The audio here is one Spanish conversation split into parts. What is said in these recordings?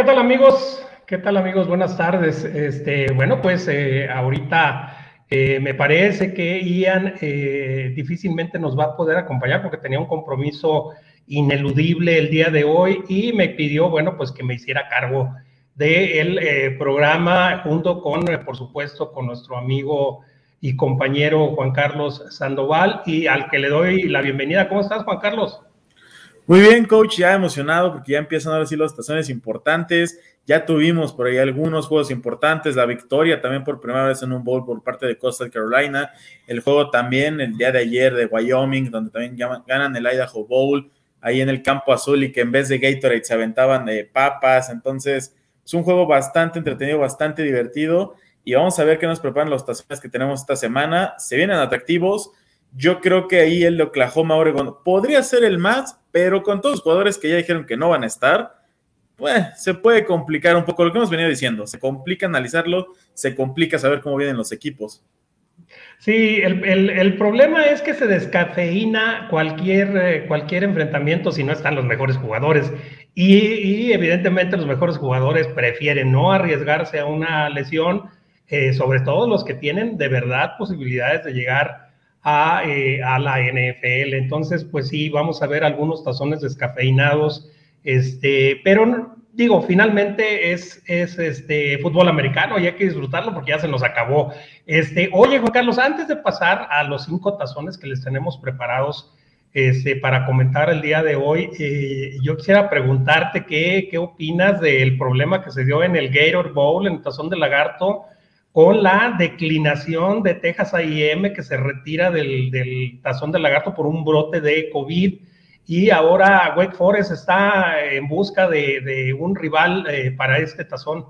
¿qué tal amigos? ¿Qué tal amigos? Buenas tardes. Este, bueno, pues eh, ahorita eh, me parece que Ian eh, difícilmente nos va a poder acompañar porque tenía un compromiso ineludible el día de hoy y me pidió, bueno, pues que me hiciera cargo del programa junto con, por supuesto, con nuestro amigo y compañero Juan Carlos Sandoval y al que le doy la bienvenida. ¿Cómo estás, Juan Carlos? Muy bien, coach, ya emocionado porque ya empiezan ahora sí las estaciones importantes. Ya tuvimos por ahí algunos juegos importantes, la victoria también por primera vez en un bowl por parte de Coastal Carolina, el juego también el día de ayer de Wyoming, donde también ganan el Idaho Bowl, ahí en el campo azul y que en vez de Gatorade se aventaban de papas. Entonces, es un juego bastante entretenido, bastante divertido. Y vamos a ver qué nos preparan los estaciones que tenemos esta semana. Se vienen atractivos. Yo creo que ahí el Oklahoma Oregon podría ser el más, pero con todos los jugadores que ya dijeron que no van a estar, pues se puede complicar un poco lo que hemos venido diciendo. Se complica analizarlo, se complica saber cómo vienen los equipos. Sí, el, problema es que se descafeína cualquier, eh, cualquier enfrentamiento si no están los mejores jugadores. Y, y, evidentemente los mejores jugadores prefieren no arriesgarse a una lesión, eh, sobre todo los que tienen de verdad posibilidades de llegar eh, a, la NFL. Entonces, pues sí, vamos a ver algunos tazones descafeinados, este, pero digo, finalmente es, es este fútbol americano y hay que disfrutarlo porque ya se nos acabó. Este, oye, Juan Carlos, antes de pasar a los cinco tazones que les tenemos preparados este, para comentar el día de hoy, eh, yo quisiera preguntarte qué, qué opinas del problema que se dio en el Gator Bowl, en el tazón de lagarto, con la declinación de Texas A&M que se retira del, tazón del lagarto por un brote de COVID y ahora Wake Forest está en busca de, un rival eh, para este tazón.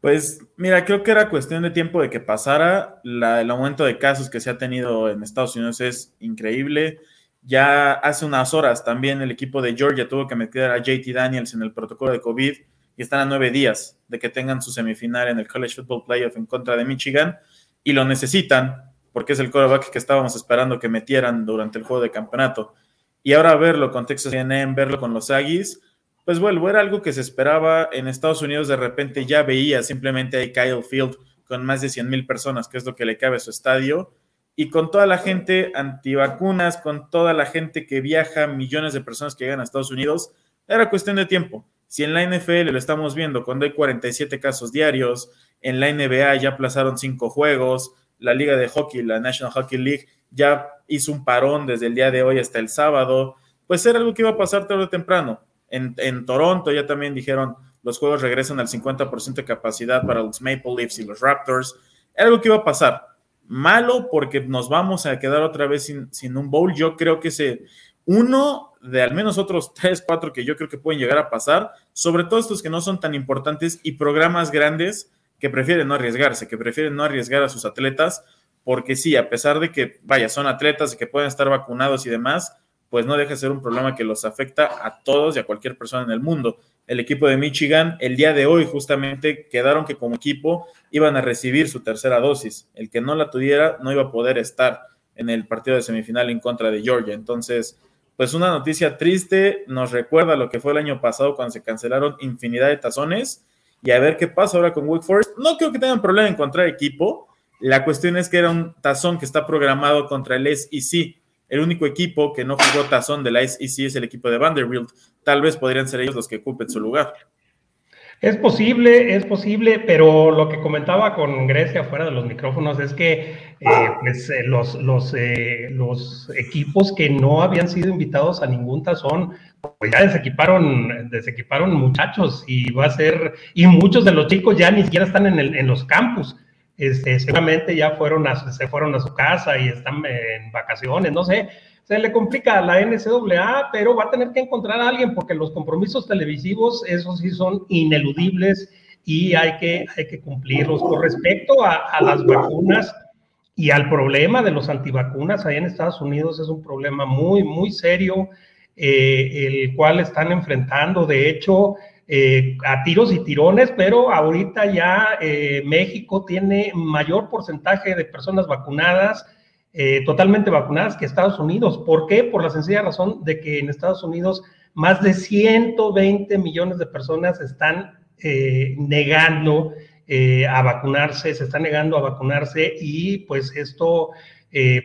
Pues mira, creo que era cuestión de tiempo de que pasara. el aumento de casos que se ha tenido en Estados Unidos es increíble. Ya hace unas horas también el equipo de Georgia tuvo que meter a JT Daniels en el protocolo de COVID y están a nueve días de que tengan su semifinal en el College Football Playoff en contra de Michigan y lo necesitan porque es el quarterback que estábamos esperando que metieran durante el juego de campeonato. Y ahora verlo con Texas A&M, verlo con los Aggies, pues vuelvo, era algo que se esperaba en Estados Unidos, de repente ya veía simplemente a Kyle Field con más de 100 mil personas, que es lo que le cabe a su estadio, y con toda la gente antivacunas, con toda la gente que viaja, millones de personas que llegan a Estados Unidos, era cuestión de tiempo. Si en la NFL lo estamos viendo cuando hay 47 casos diarios, en la NBA ya aplazaron cinco juegos, la liga de hockey, la National Hockey League, ya hizo un parón desde el día de hoy hasta el sábado, pues era algo que iba a pasar tarde o temprano. En, Toronto ya también dijeron los juegos regresan al 50% de capacidad para los Maple Leafs y los Raptors. Era algo que iba a pasar. Malo porque nos vamos a quedar otra vez sin, un bowl. Yo creo que se, uno de al menos otros tres, cuatro que yo creo que pueden llegar a pasar, sobre todo estos que no son tan importantes y programas grandes que prefieren no arriesgarse, que prefieren no arriesgar a sus atletas, porque sí, a pesar de que, vaya, son atletas y que pueden estar vacunados y demás, pues no deja de ser un problema que los afecta a todos y a cualquier persona en el mundo. El equipo de Michigan, el día de hoy justamente quedaron que como equipo iban a recibir su tercera dosis. El que no la tuviera no iba a poder estar en el partido de semifinal en contra de Georgia. Entonces, pues una noticia triste, nos recuerda lo que fue el año pasado cuando se cancelaron infinidad de tazones y a ver qué pasa ahora con Wake Forest. No creo que tengan problema en encontrar equipo. La cuestión es que era un tazón que está programado contra el SEC. El único equipo que no jugó tazón de la SEC es el equipo de Vanderbilt. Tal vez podrían ser ellos los que ocupen su lugar. Es posible, es posible, pero lo que comentaba con Grecia fuera de los micrófonos es que eh, pues, eh, los, los, eh, los equipos que no habían sido invitados a ningún tazón, pues ya desequiparon, desequiparon muchachos y va a ser, y muchos de los chicos ya ni siquiera están en, el, en los campus. Este, seguramente ya fueron a, se fueron a su casa y están en vacaciones, no sé, se le complica a la NCAA, pero va a tener que encontrar a alguien porque los compromisos televisivos, esos sí son ineludibles y hay que, hay que cumplirlos. Con respecto a, las vacunas y al problema de los antivacunas, ahí en Estados Unidos es un problema muy, muy serio, eh, el cual están enfrentando, de hecho, eh, a tiros y tirones, pero ahorita ya eh, México tiene mayor porcentaje de personas vacunadas eh, totalmente vacunadas que Estados Unidos. ¿Por qué? Por la sencilla razón de que en Estados Unidos más de 120 millones de personas están eh, negando a vacunarse, se están negando a vacunarse y pues esto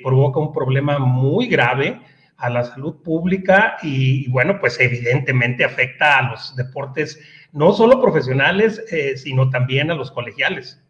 provoca un problema muy grave a la salud pública y, bueno, pues evidentemente afecta a los deportes no solo profesionales, sino también a los colegiales.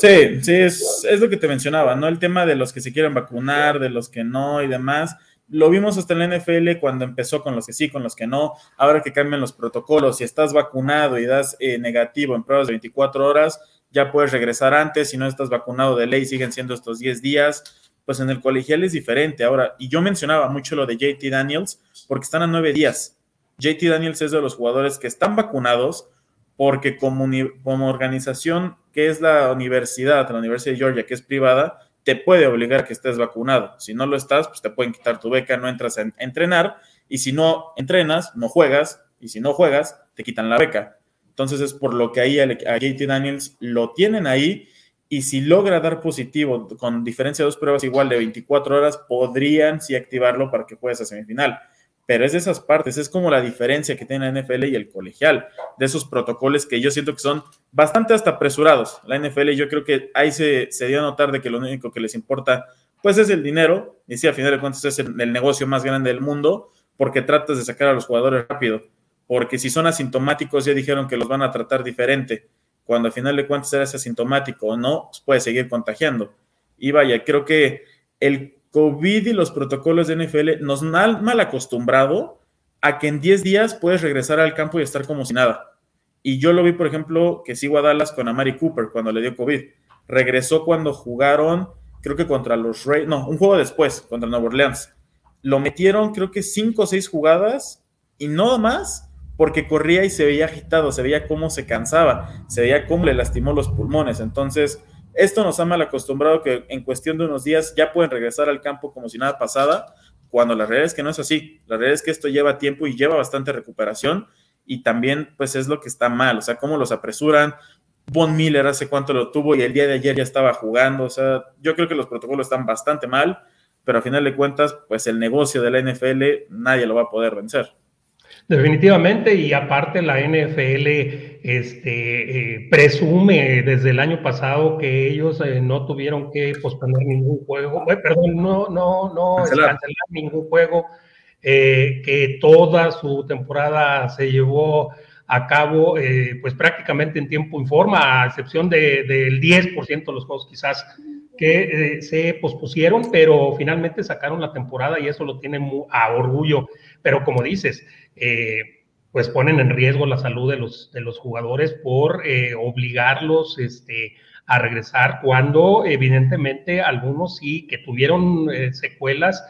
Sí, sí, es, es, lo que te mencionaba, ¿no? El tema de los que se quieren vacunar, de los que no y demás. Lo vimos hasta en la NFL cuando empezó con los que sí, con los que no. Ahora que cambian los protocolos, si estás vacunado y das eh, negativo en pruebas de 24 horas, ya puedes regresar antes. Si no estás vacunado de ley, siguen siendo estos 10 días. Pues en el colegial es diferente. Ahora, y yo mencionaba mucho lo de JT Daniels porque están a 9 días. JT Daniels es de los jugadores que están vacunados porque como, como organización que es la universidad, la Universidad de Georgia, que es privada, te puede obligar a que estés vacunado. Si no lo estás, pues te pueden quitar tu beca, no entras a entrenar, y si no entrenas, no juegas, y si no juegas, te quitan la beca. Entonces es por lo que ahí a JT Daniels lo tienen ahí, y si logra dar positivo con diferencia de dos pruebas igual de 24 horas, podrían sí activarlo para que juegues a semifinal pero es de esas partes, es como la diferencia que tiene la NFL y el colegial, de esos protocolos que yo siento que son bastante hasta apresurados. La NFL yo creo que ahí se, dio a notar de que lo único que les importa pues es el dinero, y sí, a final de cuentas es el, el negocio más grande del mundo, porque tratas de sacar a los jugadores rápido, porque si son asintomáticos ya dijeron que los van a tratar diferente, cuando al final de cuentas eres asintomático o no, pues puedes seguir contagiando. Y vaya, creo que el COVID y los protocolos de NFL nos han mal acostumbrado a que en 10 días puedes regresar al campo y estar como si nada. Y yo lo vi, por ejemplo, que sigo a Dallas con Amari Cooper cuando le dio COVID. Regresó cuando jugaron, creo que contra los Reyes, no, un juego después, contra Nueva Orleans. Lo metieron, creo que 5 o 6 jugadas y no más, porque corría y se veía agitado, se veía cómo se cansaba, se veía cómo le lastimó los pulmones. Entonces, esto nos ha mal acostumbrado que en cuestión de unos días ya pueden regresar al campo como si nada pasada, cuando la realidad es que no es así. La realidad es que esto lleva tiempo y lleva bastante recuperación y también pues es lo que está mal, o sea, cómo los apresuran. Von Miller hace cuánto lo tuvo y el día de ayer ya estaba jugando, o sea, yo creo que los protocolos están bastante mal, pero a final de cuentas, pues el negocio de la NFL nadie lo va a poder vencer. Definitivamente, y aparte la NFL este, eh, presume desde el año pasado que ellos eh, no tuvieron que posponer ningún juego, eh, perdón, no, no, no cancelar, ningún juego, que toda su temporada se llevó a cabo pues prácticamente en tiempo y forma, a excepción del 10% de los juegos quizás que se pospusieron, pero finalmente sacaron la temporada y eso lo tienen a orgullo. Pero como dices, eh, pues ponen en riesgo la salud de los, de los jugadores por eh, obligarlos este, a regresar cuando evidentemente algunos sí que tuvieron eh, secuelas,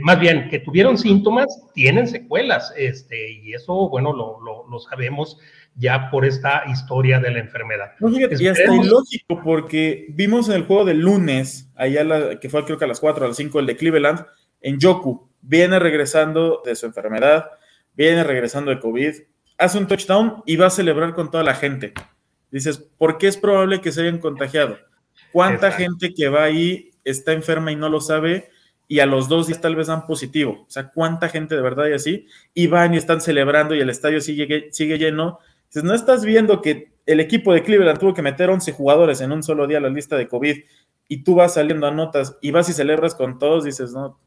más bien que tuvieron síntomas, tienen secuelas, este, y eso, bueno, lo, lo, sabemos ya por esta historia de la enfermedad. No, fíjate, y hasta ilógico, porque vimos en el juego del lunes, allá que fue creo que a las 4, a las 5, el de Cleveland, en Yoku, viene regresando de su enfermedad, viene regresando de COVID, hace un touchdown y va a celebrar con toda la gente. Dices, ¿por qué es probable que se hayan contagiado? ¿Cuánta gente que va ahí está enferma y no lo sabe? Y a los dos días tal vez dan positivo. O sea, ¿cuánta gente de verdad y así? Y van y están celebrando y el estadio sigue, sigue lleno. Dices, ¿no estás viendo que el equipo de Cleveland tuvo que meter 11 jugadores en un solo día a la lista de COVID y tú vas saliendo a notas y vas y celebras con todos? Dices, no,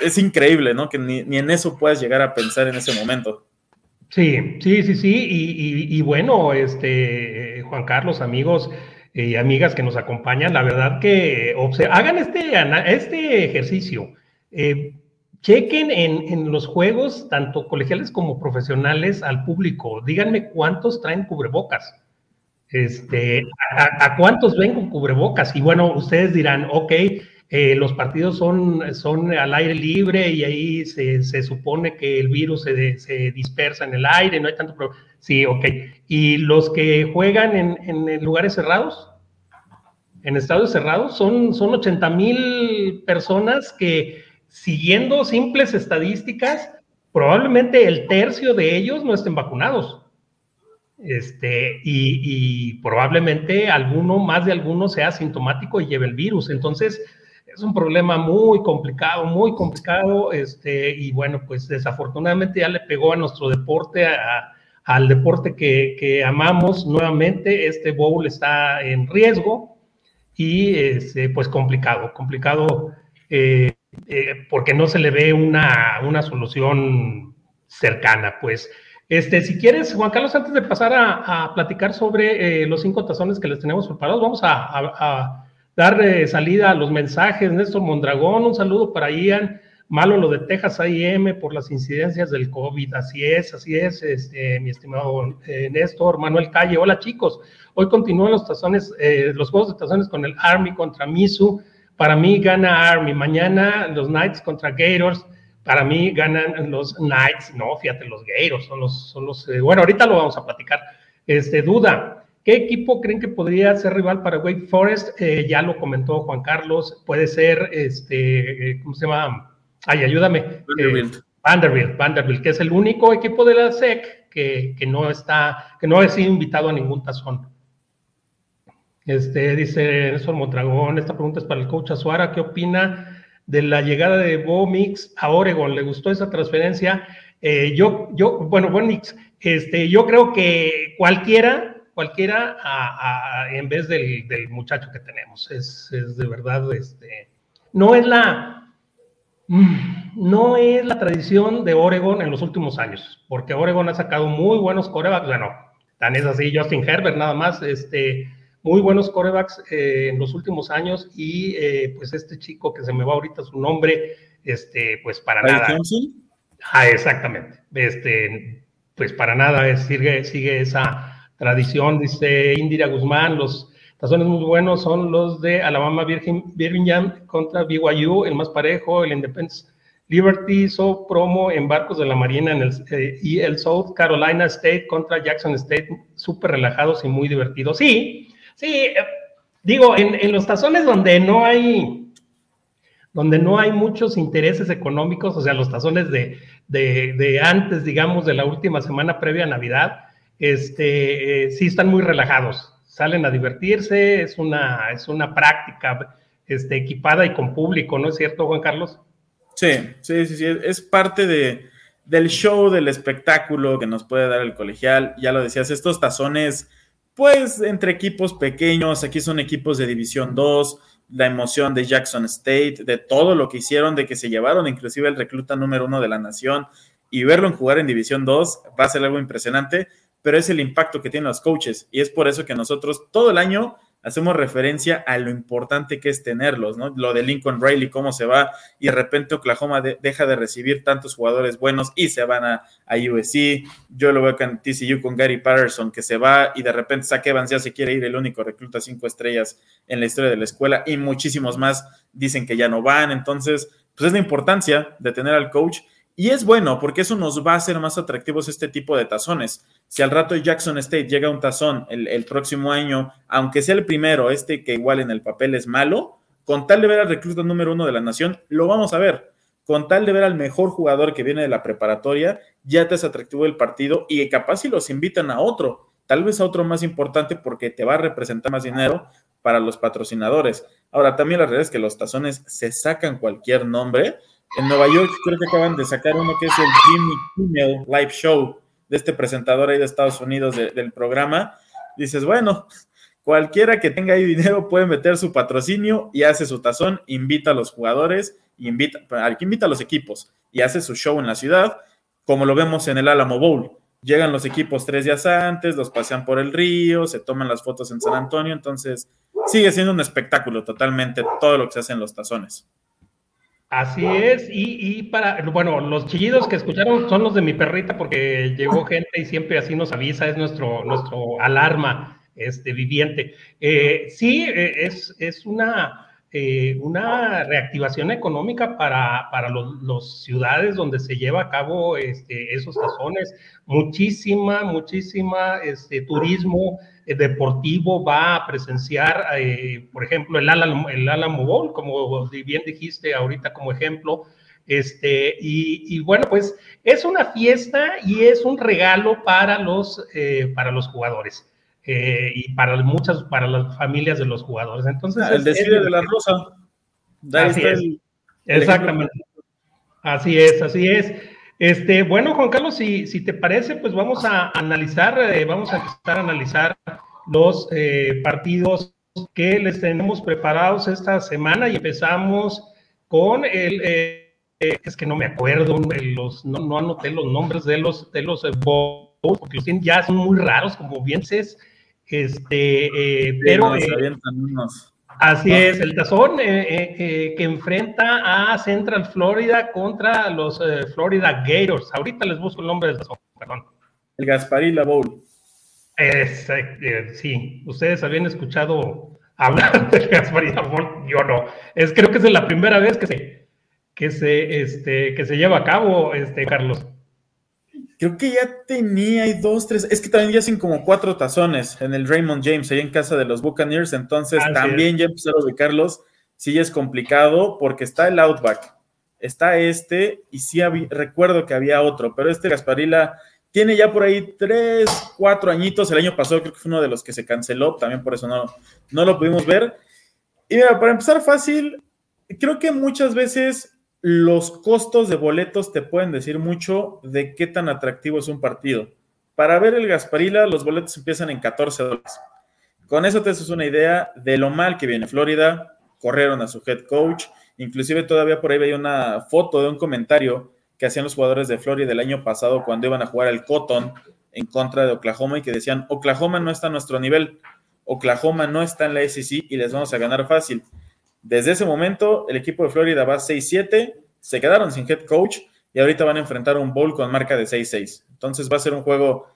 es increíble, ¿no? Que ni, en eso puedas llegar a pensar en ese momento. Sí, sí, sí, sí. Y, bueno, este, Juan Carlos, amigos y amigas que nos acompañan, la verdad que hagan este, este ejercicio. Eh, chequen en, los juegos, tanto colegiales como profesionales, al público. Díganme cuántos traen cubrebocas. Este, a, a cuántos ven con cubrebocas. Y bueno, ustedes dirán, ok, eh, los partidos son, son al aire libre y ahí se, se supone que el virus se, se, dispersa en el aire, no hay tanto problema. Sí, ok. ¿Y los que juegan en, en lugares cerrados? En estadios cerrados son, son 80 mil personas que, siguiendo simples estadísticas, probablemente el tercio de ellos no estén vacunados. Este, y, probablemente alguno, más de alguno, sea asintomático y lleve el virus. Entonces, es un problema muy complicado, muy complicado, este, y bueno, pues desafortunadamente ya le pegó a nuestro deporte, al deporte que, amamos nuevamente, este bowl está en riesgo y este, pues complicado, complicado eh, eh, porque no se le ve una, una solución cercana, pues. Este, si quieres, Juan Carlos, antes de pasar a, platicar sobre eh, los cinco tazones que les tenemos preparados, vamos a, dar eh, salida a los mensajes. Néstor Mondragón, un saludo para Ian. Malo lo de Texas AM por las incidencias del COVID. Así es, así es, este, mi estimado Néstor. Manuel Calle, hola chicos. Hoy continúan los tazones, los juegos de tazones con el Army contra Misu. Para mí gana Army. Mañana los Knights contra Gators. Para mí ganan los Knights, no, fíjate, los Gators son los, son los, eh, bueno, ahorita lo vamos a platicar. Este, duda, ¿qué equipo creen que podría ser rival para Wake Forest? Eh, ya lo comentó Juan Carlos, puede ser, este, eh, ¿cómo se llama? Ay, ayúdame. Vanderbilt. Vanderbilt, Vanderbilt, que es el único equipo de la SEC que, que no está, que no ha sido invitado a ningún tazón. Este, dice Nelson Mondragón, esta pregunta es para el coach Azuara, ¿qué opina de la llegada de Bo Mix a Oregon. ¿Le gustó esa transferencia? Eh, yo, yo, bueno, Bo Mix, este, yo creo que cualquiera, cualquiera en vez del, muchacho que tenemos. Es, de verdad, este, no es la, no es la tradición de Oregon en los últimos años, porque Oregon ha sacado muy buenos corebacks, bueno, tan es así Justin Herbert nada más, este, muy buenos corebacks eh, en los últimos años y eh, pues este chico que se me va ahorita su nombre, este, pues para nada. Ah, exactamente. Este, pues para nada sigue, sigue esa tradición, dice Indira Guzmán, los tazones muy buenos son los de Alabama Virgin, Birmingham contra BYU, el más parejo, el Independence Liberty hizo promo en barcos de la Marina en el, eh, y el South Carolina State contra Jackson State, súper relajados y muy divertidos. Sí, Sí, eh, digo, en, los tazones donde no hay, donde no hay muchos intereses económicos, o sea, los tazones de, de, antes, digamos, de la última semana previa a Navidad, este, eh, sí están muy relajados, salen a divertirse, es una, es una práctica este, equipada y con público, ¿no es cierto, Juan Carlos? Sí, sí, sí, sí, es parte de, del show, del espectáculo que nos puede dar el colegial. Ya lo decías, estos tazones pues entre equipos pequeños, aquí son equipos de División 2, la emoción de Jackson State, de todo lo que hicieron, de que se llevaron inclusive el recluta número uno de la nación y verlo en jugar en División 2 va a ser algo impresionante, pero es el impacto que tienen los coaches y es por eso que nosotros todo el año hacemos referencia a lo importante que es tenerlos, ¿no? Lo de Lincoln Riley, cómo se va, y de repente Oklahoma deja de recibir tantos jugadores buenos y se van a, a USC. Yo lo veo con TCU con Gary Patterson, que se va y de repente Evans ya se quiere ir, el único recluta cinco estrellas en la historia de la escuela, y muchísimos más dicen que ya no van. Entonces, pues es la importancia de tener al coach y es bueno porque eso nos va a hacer más atractivos este tipo de tazones. Si al rato Jackson State llega un tazón el, próximo año, aunque sea el primero, este que igual en el papel es malo, con tal de ver al recluta número uno de la nación, lo vamos a ver. Con tal de ver al mejor jugador que viene de la preparatoria, ya te es atractivo el partido y capaz si los invitan a otro, tal vez a otro más importante porque te va a representar más dinero para los patrocinadores. Ahora, también la realidad es que los tazones se sacan cualquier nombre en Nueva York creo que acaban de sacar uno que es el Jimmy Kimmel Live Show de este presentador ahí de Estados Unidos del programa. Dices, bueno, cualquiera que tenga ahí dinero puede meter su patrocinio y hace su tazón, invita a los jugadores, invita, invita a los equipos y hace su show en la ciudad, como lo vemos en el Alamo Bowl. Llegan los equipos tres días antes, los pasean por el río, se toman las fotos en San Antonio, entonces sigue siendo un espectáculo totalmente todo lo que se hace en los tazones. Así es, y, para, bueno, los chillidos que escucharon son los de mi perrita porque llegó gente y siempre así nos avisa, es nuestro, nuestro alarma este, viviente. Eh, sí, eh, es, es una, eh, una reactivación económica para, para los, ciudades donde se lleva a cabo este, esos tazones. Muchísima, muchísima este, turismo eh, deportivo va a presenciar, eh, por ejemplo, el Álamo, el Bowl, como bien dijiste ahorita como ejemplo. Este, y, bueno, pues es una fiesta y es un regalo para los, para los jugadores y para muchas, para las familias de los jugadores. Entonces, el desfile de la rosa. así es. Exactamente. Así es, así es. Este, bueno, Juan Carlos, si, si te parece, pues vamos a analizar, eh, vamos a empezar a analizar los eh, partidos que les tenemos preparados esta semana y empezamos con el, eh, es que no me acuerdo, los, no, no, anoté los nombres de los, de los porque los ya son muy raros, como bien dices, este, pero... Así es, el tazón eh, eh, eh, que enfrenta a Central Florida contra los Florida Gators. Ahorita les busco el nombre del tazón, perdón. El Gasparilla Bowl. sí, ustedes habían escuchado hablar del Gasparilla Bowl, yo no. Es, creo que es la primera vez que se, que se, este, que se lleva a cabo, este, Carlos. Creo que ya tenía dos, tres. Es que también ya hacen como cuatro tazones en el Raymond James, ahí en casa de los Buccaneers. Entonces también ya empezaron a ubicarlos. Sí, es complicado porque está el Outback, está este, y sí recuerdo que había otro, pero este Gasparilla tiene ya por ahí tres, cuatro añitos. El año pasado creo que fue uno de los que se canceló, también por eso no, no lo pudimos ver. Y mira, para empezar fácil, creo que muchas veces los costos de boletos te pueden decir mucho de qué tan atractivo es un partido. Para ver el Gasparilla, los boletos empiezan en 14 dólares. Con eso te haces una idea de lo mal que viene Florida. Corrieron a su head coach. Inclusive todavía por ahí veía una foto de un comentario que hacían los jugadores de Florida el año pasado cuando iban a jugar el Cotton en contra de Oklahoma y que decían, Oklahoma no está a nuestro nivel. Oklahoma no está en la SEC y les vamos a ganar fácil. Desde ese momento, el equipo de Florida va 6-7, se quedaron sin head coach y ahorita van a enfrentar un bowl con marca de 6-6. Entonces va a ser un juego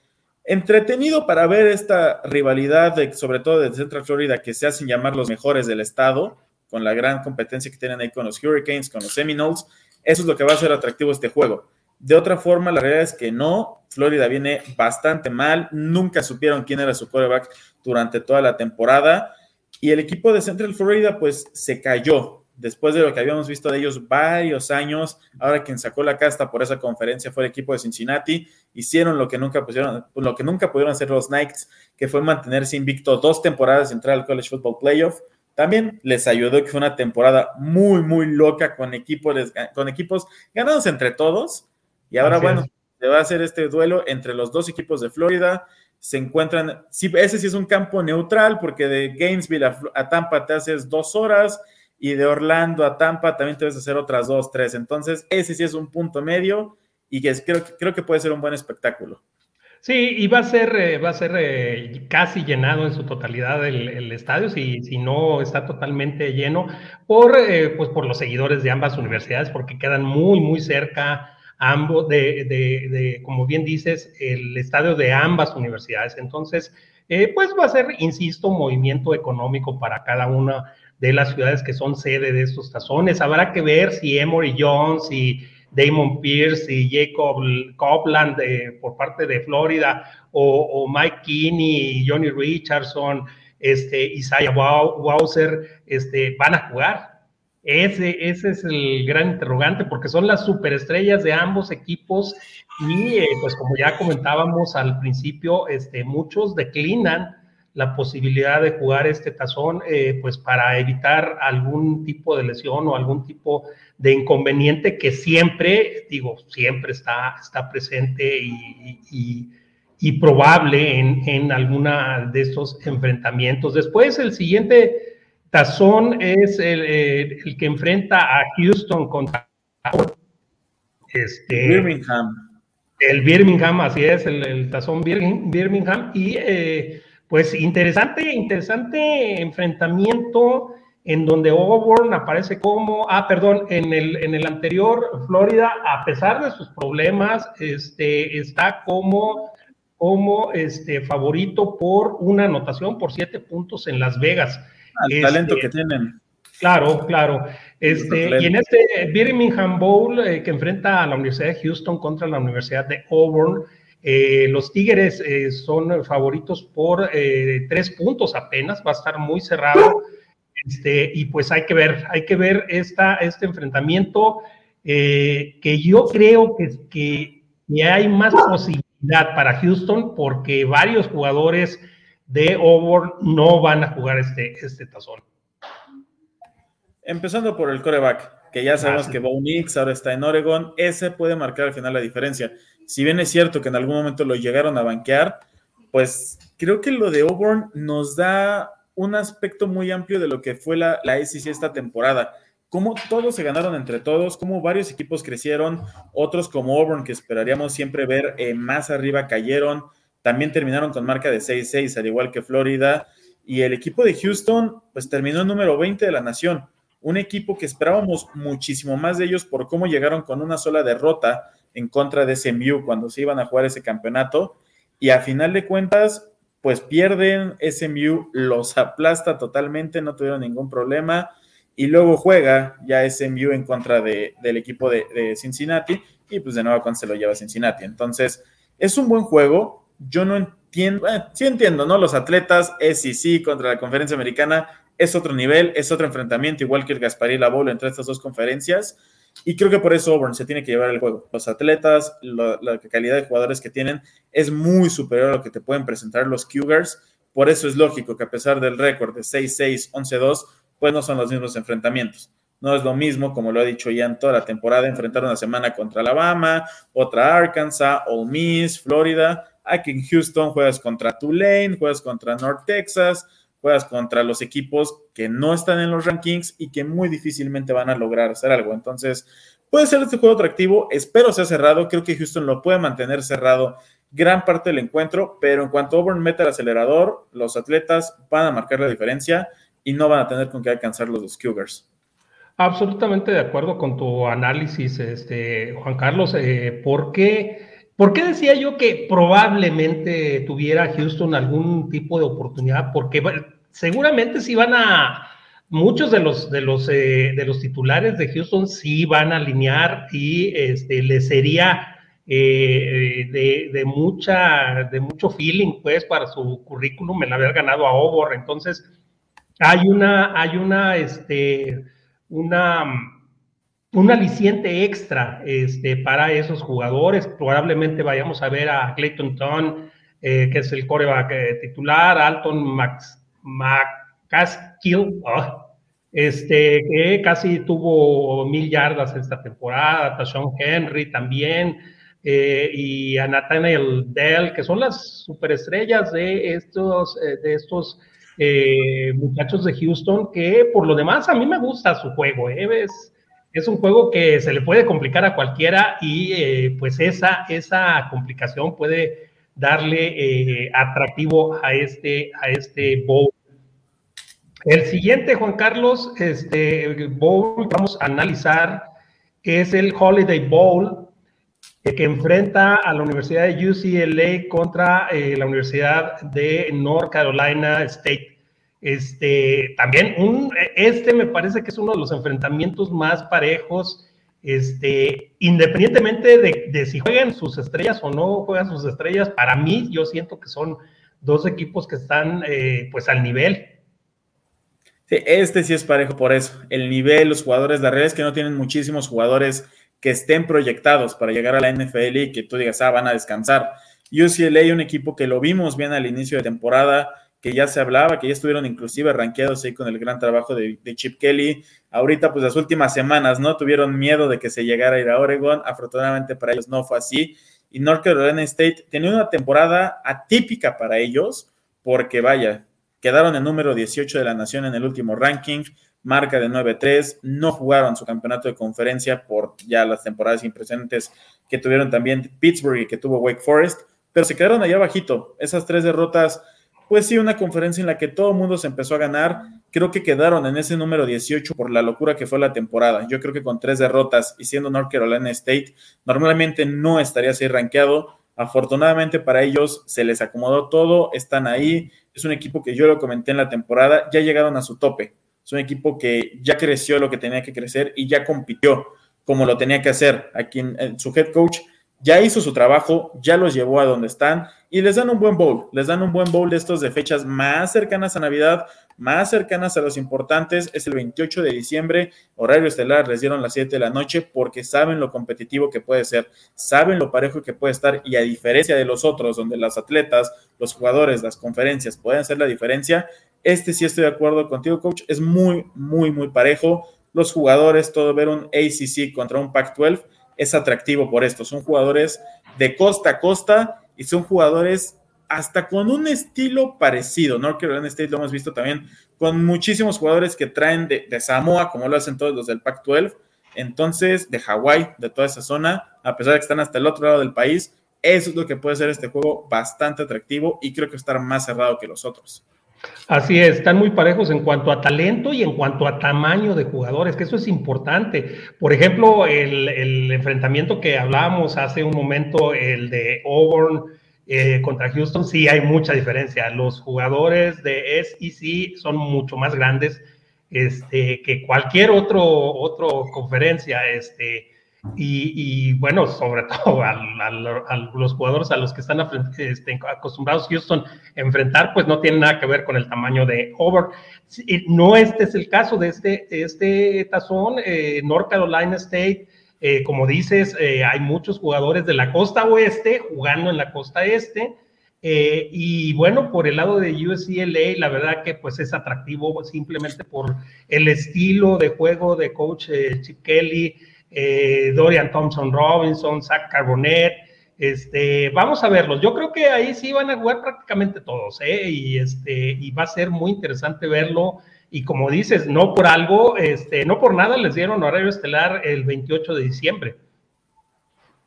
entretenido para ver esta rivalidad, de, sobre todo de Central Florida, que se hacen llamar los mejores del estado, con la gran competencia que tienen ahí con los Hurricanes, con los Seminoles. Eso es lo que va a hacer atractivo este juego. De otra forma, la realidad es que no, Florida viene bastante mal, nunca supieron quién era su quarterback durante toda la temporada y el equipo de Central Florida, pues se cayó después de lo que habíamos visto de ellos varios años. Ahora quien sacó la casta por esa conferencia fue el equipo de Cincinnati. Hicieron lo que nunca pusieron, lo que nunca pudieron hacer los Knights, que fue mantenerse invicto dos temporadas entrar al College Football Playoff. También les ayudó que fue una temporada muy, muy loca con equipos, con equipos ganados entre todos. Y ahora, bueno, se va a hacer este duelo entre los dos equipos de Florida se encuentran, sí, ese sí es un campo neutral, porque de Gainesville a, Tampa te haces dos horas y de Orlando a Tampa también te vas a hacer otras dos, tres. Entonces, ese sí es un punto medio y que creo, creo que puede ser un buen espectáculo. Sí, y va a ser, eh, va a ser eh, casi llenado en su totalidad el, estadio, si, si, no está totalmente lleno, por, eh, pues por los seguidores de ambas universidades, porque quedan muy, muy cerca ambos, de, de, como bien dices, el estadio de ambas universidades. Entonces, eh, pues va a ser, insisto, movimiento económico para cada una de las ciudades que son sede de estos tazones. Habrá que ver si Emory Jones y Damon Pierce y Jacob Copeland por parte de Florida o, Mike Kinney y Johnny Richardson, este, Isaiah Wowser, este, van a jugar. Ese, ese es el gran interrogante, porque son las superestrellas de ambos equipos y eh, pues como ya comentábamos al principio, este, muchos declinan la posibilidad de jugar este tazón, eh, pues para evitar algún tipo de lesión o algún tipo de inconveniente que siempre, digo, siempre está, está presente y, y probable en, en alguna de estos enfrentamientos. Después, el siguiente Tazón es el, que enfrenta a Houston contra este, Birmingham. El Birmingham, así es, el, Tazón Birmingham. Y eh, pues interesante, interesante enfrentamiento en donde Auburn aparece como, ah, perdón, en el, en el anterior, Florida, a pesar de sus problemas, este, está como, como este, favorito por una anotación por siete puntos en Las Vegas. El talento que tienen. Claro, claro. Este, y en este Birmingham Bowl eh, que enfrenta a la Universidad de Houston contra la Universidad de Auburn, eh, los Tigres eh, son favoritos por tres puntos apenas, va a estar muy cerrado. Este, y pues hay que ver, hay que ver esta, este enfrentamiento que yo creo que, que, que hay más posibilidad para Houston porque varios jugadores de Auburn no van a jugar este, este tazón. Empezando por el coreback, que ya sabemos que Bo Nix ahora está en Oregon, ese puede marcar al final la diferencia. Si bien es cierto que en algún momento lo llegaron a banquear, pues creo que lo de Auburn nos da un aspecto muy amplio de lo que fue la, la SEC esta temporada. Cómo todos se ganaron entre todos, cómo varios equipos crecieron, otros como Auburn, que esperaríamos siempre ver eh, más arriba, cayeron. También terminaron con marca de 6-6, al igual que Florida. Y el equipo de Houston, pues terminó en número 20 de la nación. Un equipo que esperábamos muchísimo más de ellos por cómo llegaron con una sola derrota en contra de SMU cuando se iban a jugar ese campeonato. Y a final de cuentas, pues pierden, SMU los aplasta totalmente, no tuvieron ningún problema. Y luego juega ya SMU en contra de, del equipo de, Cincinnati y pues de nuevo cuando se lo lleva Cincinnati. Entonces, es un buen juego. Yo no entiendo, sí entiendo, ¿no? Los atletas, SEC contra la conferencia americana es otro nivel, es otro enfrentamiento, igual que el Gasparí y la Bowl entre estas dos conferencias. Y creo que por eso Auburn se tiene que llevar el juego. Los atletas, la calidad de jugadores que tienen es muy superior a lo que te pueden presentar los Cougars. Por eso es lógico que a pesar del récord de 6-6, 11-2, pues no son los mismos enfrentamientos. No es lo mismo, como lo he dicho ya en toda la temporada, enfrentar una semana contra Alabama, otra Arkansas, Ole Miss, Florida. Aquí en Houston juegas contra Tulane, juegas contra North Texas, juegas contra los equipos que no están en los rankings y que muy difícilmente van a lograr hacer algo. Entonces, puede ser este juego atractivo. Espero sea cerrado. Creo que Houston lo puede mantener cerrado gran parte del encuentro, pero en cuanto Auburn mete el acelerador, los atletas van a marcar la diferencia y no van a tener con qué alcanzar los Cougars. Absolutamente de acuerdo con tu análisis, este, Juan Carlos. Eh, ¿por, qué, ¿Por qué decía yo que probablemente tuviera Houston algún tipo de oportunidad? Porque seguramente si van a, muchos de los, de los, eh, de los titulares de Houston sí van a alinear y este, le sería eh, de, de, mucha, de mucho feeling, pues, para su currículum el haber ganado a Obor. Entonces, hay una, hay una, este, una, un aliciente extra este, para esos jugadores. Probablemente vayamos a ver a Clayton Ton, eh, que es el coreback titular, Alton Max McCaskill, ah, este, que casi tuvo mil yardas esta temporada, Tashon Henry también, eh, y a Nathaniel Dell, que son las superestrellas de estos, eh, de estos eh, muchachos de Houston, que por lo demás a mí me gusta su juego, es, es un juego que se le puede complicar a cualquiera y pues esa, esa complicación puede darle atractivo a este, a este bowl. El siguiente, Juan Carlos, este bowl vamos a analizar es el Holiday Bowl, eh, que enfrenta a la Universidad de UCLA contra eh, la Universidad de North Carolina State. Este, también un, este me parece que es uno de los enfrentamientos más parejos, este, independientemente de, si juegan sus estrellas o no juegan sus estrellas, para mí yo siento que son dos equipos que están eh, pues al nivel este sí es parejo por eso. El nivel, los jugadores, la realidad es que no tienen muchísimos jugadores que estén proyectados para llegar a la NFL y que tú digas, ah, van a descansar. UCLA, un equipo que lo vimos bien al inicio de temporada, que ya se hablaba, que ya estuvieron inclusive rankeados ahí con el gran trabajo de, Chip Kelly. Ahorita, pues las últimas semanas, ¿no? Tuvieron miedo de que se llegara a ir a Oregon. Afortunadamente para ellos no fue así. Y North Carolina State tenía una temporada atípica para ellos, porque vaya, Quedaron en número 18 de la nación en el último ranking, marca de 9-3, no jugaron su campeonato de conferencia por ya las temporadas impresionantes que tuvieron también Pittsburgh y que tuvo Wake Forest, pero se quedaron allá bajito. Esas tres derrotas, pues sí, una conferencia en la que todo el mundo se empezó a ganar. Creo que quedaron en ese número 18 por la locura que fue la temporada. Yo creo que con tres derrotas y siendo North Carolina State, normalmente no estaría así rankeado. Afortunadamente para ellos se les acomodó todo, están ahí, es un equipo que yo lo comenté en la temporada, ya llegaron a su tope. Es un equipo que ya creció lo que tenía que crecer y ya compitió como lo tenía que hacer. Aquí su head coach ya hizo su trabajo, ya los llevó a donde están y les dan un buen bowl. Les dan un buen bowl de estos de fechas más cercanas a Navidad, más cercanas a los importantes. Es el 28 de diciembre, horario estelar, les dieron las 7 de la noche porque saben lo competitivo que puede ser, saben lo parejo que puede estar y a diferencia de los otros, donde las atletas, los jugadores, las conferencias pueden hacer la diferencia, Este sí estoy de acuerdo contigo, coach. Es muy, muy, muy parejo. Los jugadores, todo ver un ACC contra un Pac-12 es atractivo por esto. Son jugadores de costa a costa y son jugadores hasta con un estilo parecido. North Carolina State lo hemos visto también con muchísimos jugadores que traen de, Samoa, como lo hacen todos los del Pac-12. Entonces, de Hawái, de toda esa zona, a pesar de que están hasta el otro lado del país, eso es lo que puede ser este juego bastante atractivo y creo que estar más cerrado que los otros. Así es, están muy parejos en cuanto a talento y en cuanto a tamaño de jugadores, que eso es importante. Por ejemplo, el, enfrentamiento que hablábamos hace un momento, el de Auburn eh, contra Houston, sí hay mucha diferencia. Los jugadores de SEC son mucho más grandes este, que cualquier otro, otro conferencia. Este, y, bueno, sobre todo a, los jugadores a los que están este, acostumbrados Houston a enfrentar, pues no tiene nada que ver con el tamaño de Over. No este es el caso de este, este tazón, eh, North Carolina State. Eh, como dices, eh, hay muchos jugadores de la costa oeste jugando en la costa este. y bueno, por el lado de UCLA, la verdad que pues es atractivo simplemente por el estilo de juego de coach Chip Kelly, eh, Dorian Thompson Robinson, Zach Carbonet. Este, vamos a verlos. Yo creo que ahí sí van a jugar prácticamente todos, ¿eh? Y, este, y va a ser muy interesante verlo. Y como dices, no por algo, este, no por nada les dieron horario estelar el 28 de diciembre.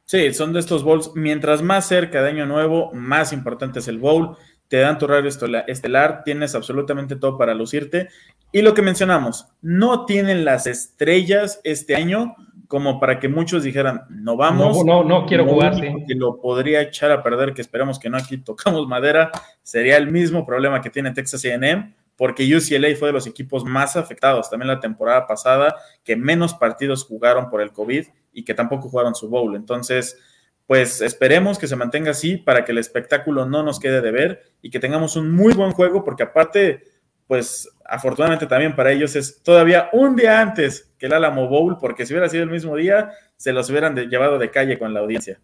Sí, son de estos bowls. Mientras más cerca de Año Nuevo, más importante es el bowl. Te dan tu horario estelar, tienes absolutamente todo para lucirte. Y lo que mencionamos, no tienen las estrellas este año, como para que muchos dijeran, no vamos. No, no, no quiero jugar, Que lo podría echar a perder, que esperamos que no aquí tocamos madera, sería el mismo problema que tiene Texas AM, porque UCLA fue de los equipos más afectados también la temporada pasada, que menos partidos jugaron por el COVID y que tampoco jugaron su bowl. Entonces, pues esperemos que se mantenga así para que el espectáculo no nos quede de ver y que tengamos un muy buen juego, porque aparte pues afortunadamente también para ellos es todavía un día antes que el Alamo Bowl, porque si hubiera sido el mismo día, se los hubieran llevado de calle con la audiencia.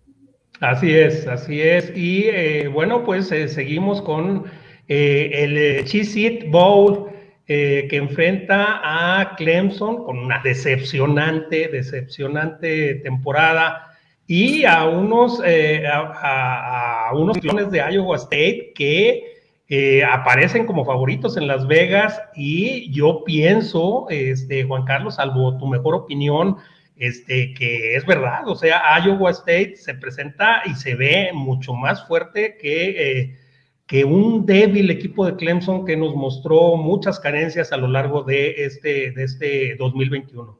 Así es, así es. Y eh, bueno, pues eh, seguimos con eh, el Cheez Bowl que enfrenta a Clemson con una decepcionante, decepcionante temporada y a unos, a, unos de Iowa State que eh, aparecen como favoritos en Las Vegas y yo pienso, este, Juan Carlos, salvo tu mejor opinión, este, que es verdad, o sea, Iowa State se presenta y se ve mucho más fuerte que, eh, que un débil equipo de Clemson que nos mostró muchas carencias a lo largo de este, de este 2021.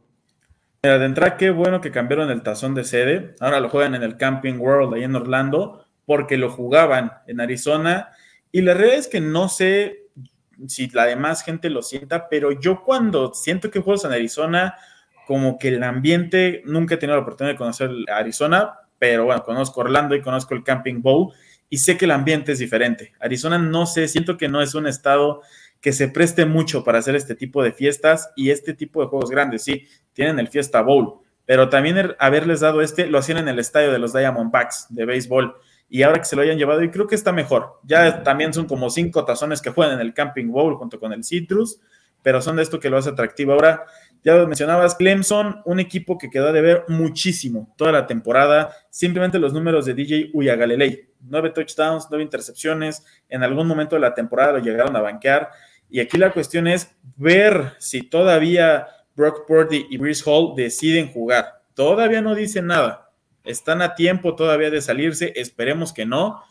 Mira, de entrada, qué bueno que cambiaron el tazón de sede. Ahora lo juegan en el Camping World ahí en Orlando, porque lo jugaban en Arizona y la realidad es que no sé si la demás gente lo sienta, pero yo cuando siento que juegos en Arizona, como que el ambiente, nunca he tenido la oportunidad de conocer Arizona, pero bueno, conozco Orlando y conozco el Camping Bowl y sé que el ambiente es diferente. Arizona no sé, siento que no es un estado que se preste mucho para hacer este tipo de fiestas y este tipo de juegos grandes. Sí, tienen el Fiesta Bowl, pero también haberles dado este, lo hacían en el estadio de los Diamondbacks de béisbol y ahora que se lo hayan llevado, y creo que está mejor. Ya también son como cinco tazones que juegan en el Camping Bowl junto con el Citrus, pero son de esto que lo hace atractivo. Ahora, ya lo mencionabas, Clemson, un equipo que quedó de ver muchísimo toda la temporada. Simplemente los números de DJ Uyagalelei: nueve touchdowns, nueve intercepciones. En algún momento de la temporada lo llegaron a banquear. Y aquí la cuestión es ver si todavía Brock Purdy y Bruce Hall deciden jugar. Todavía no dicen nada están a tiempo todavía de salirse, esperemos que no,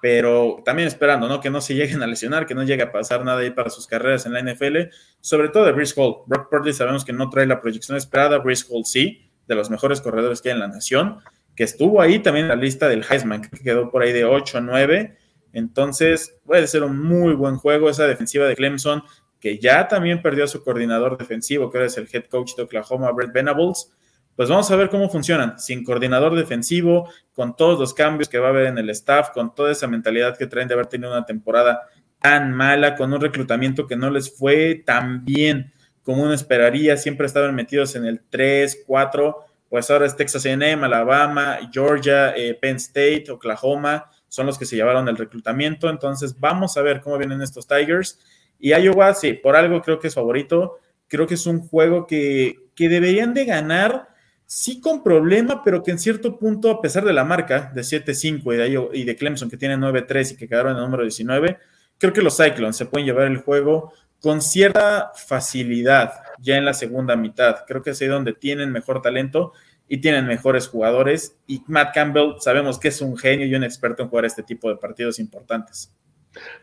pero también esperando, ¿no? Que no se lleguen a lesionar, que no llegue a pasar nada ahí para sus carreras en la NFL, sobre todo de Brice Hall. Brock Purdy sabemos que no trae la proyección esperada, Brice Hall sí, de los mejores corredores que hay en la nación, que estuvo ahí también en la lista del Heisman, que quedó por ahí de 8 a 9. Entonces, puede ser un muy buen juego esa defensiva de Clemson, que ya también perdió a su coordinador defensivo, que ahora es el head coach de Oklahoma, Brett Venables pues vamos a ver cómo funcionan, sin coordinador defensivo, con todos los cambios que va a haber en el staff, con toda esa mentalidad que traen de haber tenido una temporada tan mala, con un reclutamiento que no les fue tan bien como uno esperaría, siempre estaban metidos en el 3, 4, pues ahora es Texas A&M, Alabama, Georgia, eh, Penn State, Oklahoma, son los que se llevaron el reclutamiento, entonces vamos a ver cómo vienen estos Tigers Y Iowa, sí, por algo creo que es favorito. Creo que es un juego que, que deberían de ganar, sí con problema, pero que en cierto punto, a pesar de la marca de 7-5 y de, Clemson, que tiene 9-3 y que quedaron en el número 19, creo que los Cyclones se pueden llevar el juego con cierta facilidad ya en la segunda mitad. Creo que es ahí donde tienen mejor talento y tienen mejores jugadores. Y Matt Campbell sabemos que es un genio y un experto en jugar este tipo de partidos importantes.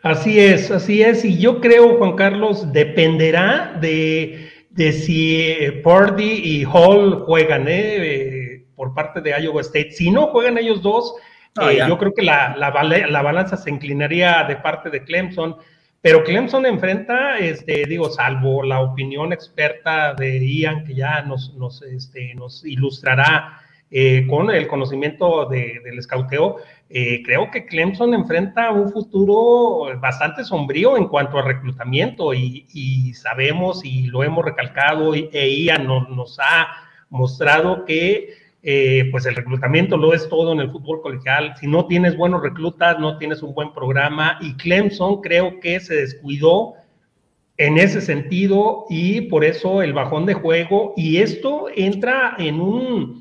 Así es, así es. Y yo creo, Juan Carlos, dependerá de, si eh, Purdy y Hall juegan ¿eh? Eh, por parte de Iowa State. Si no juegan ellos dos, yo creo que la, la balanza se inclinaría de parte de Clemson. Pero Clemson enfrenta, este, digo, salvo la opinión experta de Ian, que ya nos, nos, este, nos ilustrará eh, con el conocimiento del escauteo, eh, creo que Clemson enfrenta un futuro bastante sombrío en cuanto a reclutamiento y, sabemos y lo hemos recalcado y, e nos ha mostrado que eh, pues el reclutamiento lo es todo en el fútbol colegial. Si no tienes buenos reclutas, no tienes un buen programa. Y Clemson creo que se descuidó en ese sentido y por eso el bajón de juego. Y esto entra en un,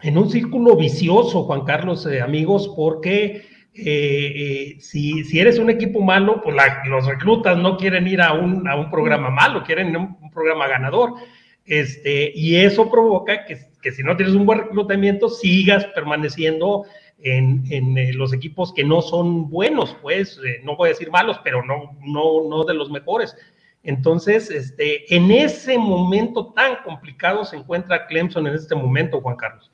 en un círculo vicioso, Juan Carlos, eh, amigos, porque eh, si, si, eres un equipo malo, pues los reclutas no quieren ir a un, a un programa malo, quieren un, un programa ganador. Este, y eso provoca que que si no tienes un buen reclutamiento, sigas permaneciendo en, eh, los equipos que no son buenos, pues, eh, no voy a decir malos, pero no, no, no de los mejores. Entonces, este, en ese momento tan complicado se encuentra Clemson en este momento, Juan Carlos.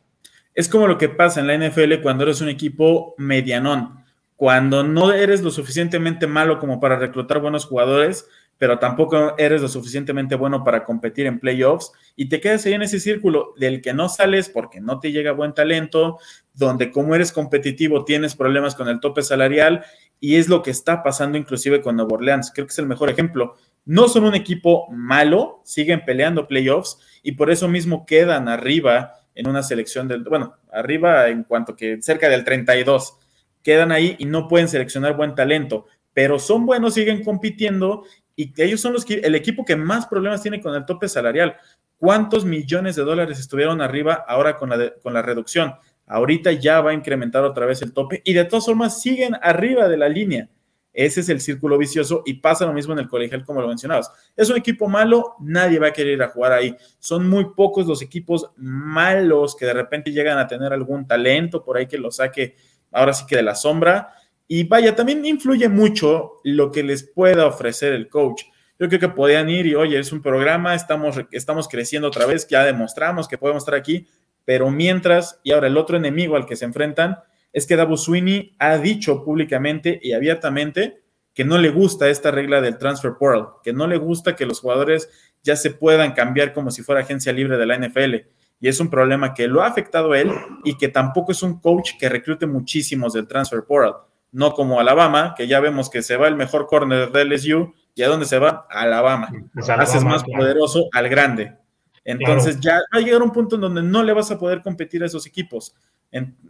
Es como lo que pasa en la NFL cuando eres un equipo medianón. Cuando no eres lo suficientemente malo como para reclutar buenos jugadores, pero tampoco eres lo suficientemente bueno para competir en playoffs y te quedas ahí en ese círculo del que no sales porque no te llega buen talento, donde como eres competitivo tienes problemas con el tope salarial y es lo que está pasando inclusive con Nuevo Orleans. Creo que es el mejor ejemplo. No son un equipo malo, siguen peleando playoffs y por eso mismo quedan arriba en una selección del, bueno, arriba en cuanto que cerca del 32. Quedan ahí y no pueden seleccionar buen talento, pero son buenos, siguen compitiendo y ellos son los que, el equipo que más problemas tiene con el tope salarial. ¿Cuántos millones de dólares estuvieron arriba ahora con la, con la reducción? Ahorita ya va a incrementar otra vez el tope y de todas formas siguen arriba de la línea. Ese es el círculo vicioso y pasa lo mismo en el colegial como lo mencionabas. Es un equipo malo, nadie va a querer ir a jugar ahí. Son muy pocos los equipos malos que de repente llegan a tener algún talento por ahí que lo saque ahora sí que de la sombra y vaya, también influye mucho lo que les pueda ofrecer el coach. Yo creo que podían ir y, oye, es un programa, estamos, estamos creciendo otra vez, ya demostramos que podemos estar aquí, pero mientras, y ahora el otro enemigo al que se enfrentan, es que Dabo Sweeney ha dicho públicamente y abiertamente que no le gusta esta regla del transfer portal, que no le gusta que los jugadores ya se puedan cambiar como si fuera agencia libre de la NFL. Y es un problema que lo ha afectado a él y que tampoco es un coach que reclute muchísimos del transfer portal no como Alabama, que ya vemos que se va el mejor corner de LSU, y a dónde se va? Alabama. Pues Haces más poderoso al grande. Entonces ya va a llegar un punto en donde no le vas a poder competir a esos equipos.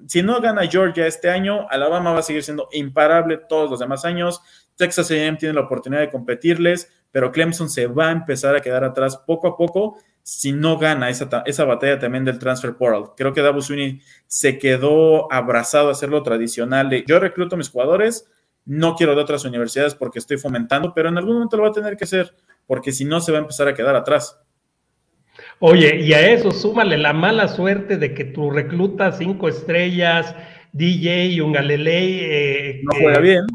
Si no gana Georgia este año, Alabama va a seguir siendo imparable todos los demás años. Texas A&M tiene la oportunidad de competirles, pero Clemson se va a empezar a quedar atrás poco a poco si no gana esa, esa batalla también del transfer portal. Creo que Davos Sweeney se quedó abrazado a hacer lo tradicional de yo recluto a mis jugadores, no quiero de otras universidades porque estoy fomentando, pero en algún momento lo va a tener que hacer, porque si no se va a empezar a quedar atrás. Oye, y a eso súmale la mala suerte de que tú reclutas cinco estrellas, DJ y un Galilei. Eh, no juega bien.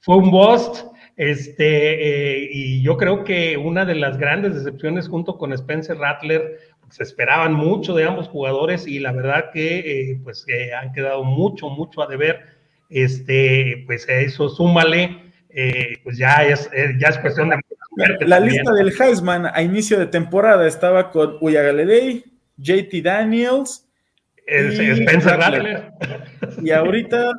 Fue un bust este, eh, y yo creo que una de las grandes decepciones junto con Spencer Rattler, se esperaban mucho de ambos jugadores y la verdad que eh, pues han quedado mucho, mucho a deber. Este, pues eso súmale, eh, pues ya es, ya es cuestión de... La lista del Heisman a inicio de temporada estaba con Uya Galedey, JT Daniels, Spencer Rattler. Y ahorita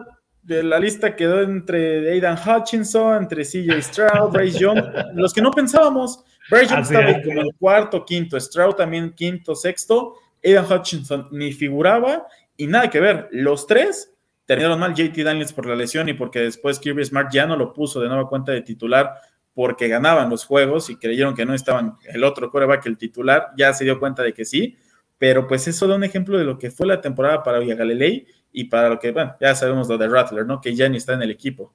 de la lista quedó entre Aidan Hutchinson, entre CJ Stroud, Bryce Young, los que no pensábamos. Bryce Young estaba como el cuarto, quinto, Stroud también quinto, sexto, Aidan Hutchinson ni figuraba y nada que ver. Los tres terminaron mal JT Daniels por la lesión y porque después Kirby Smart ya no lo puso de nueva cuenta de titular porque ganaban los juegos y creyeron que no estaban el otro coreback, el titular, ya se dio cuenta de que sí, pero pues eso da un ejemplo de lo que fue la temporada para Galilei y para lo que, bueno, ya sabemos lo de Rattler, ¿no? Que ya ni está en el equipo.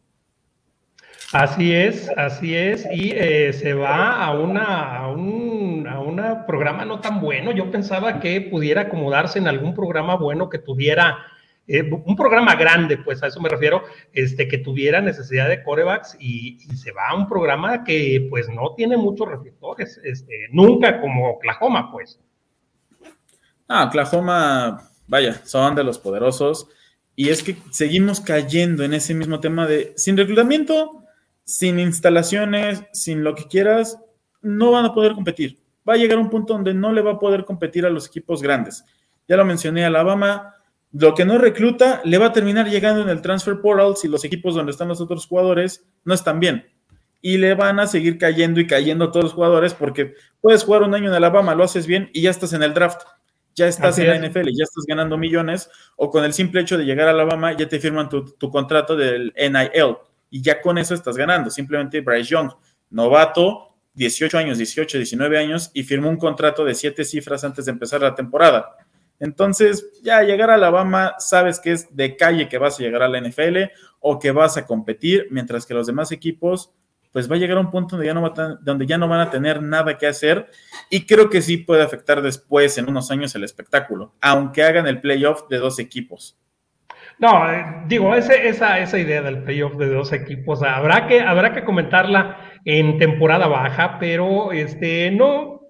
Así es, así es, y eh, se va a una, a un a una programa no tan bueno. Yo pensaba que pudiera acomodarse en algún programa bueno que tuviera eh, un programa grande, pues a eso me refiero, este, que tuviera necesidad de corebacks y, se va a un programa que pues no tiene muchos reflectores, este, nunca como Oklahoma, pues. Ah, Oklahoma, vaya, son de los poderosos. Y es que seguimos cayendo en ese mismo tema de sin reclutamiento, sin instalaciones, sin lo que quieras, no van a poder competir. Va a llegar un punto donde no le va a poder competir a los equipos grandes. Ya lo mencioné, Alabama lo que no recluta le va a terminar llegando en el transfer portal si los equipos donde están los otros jugadores no están bien. Y le van a seguir cayendo y cayendo todos los jugadores porque puedes jugar un año en Alabama, lo haces bien y ya estás en el draft. Ya estás en la NFL, ya estás ganando millones, o con el simple hecho de llegar a Alabama, ya te firman tu, tu contrato del NIL y ya con eso estás ganando. Simplemente Bryce Young, novato, 18 años, 18, 19 años, y firmó un contrato de 7 cifras antes de empezar la temporada entonces, ya llegar a Alabama, sabes que es de calle que vas a llegar a la NFL o que vas a competir, mientras que los demás equipos, pues va a llegar a un punto donde ya no, donde ya no van a tener nada que hacer y creo que sí puede afectar después, en unos años, el espectáculo, aunque hagan el playoff de dos equipos. No, eh, digo, esa, esa idea del playoff de dos equipos, habrá que, habrá que comentarla en temporada baja, pero este, no,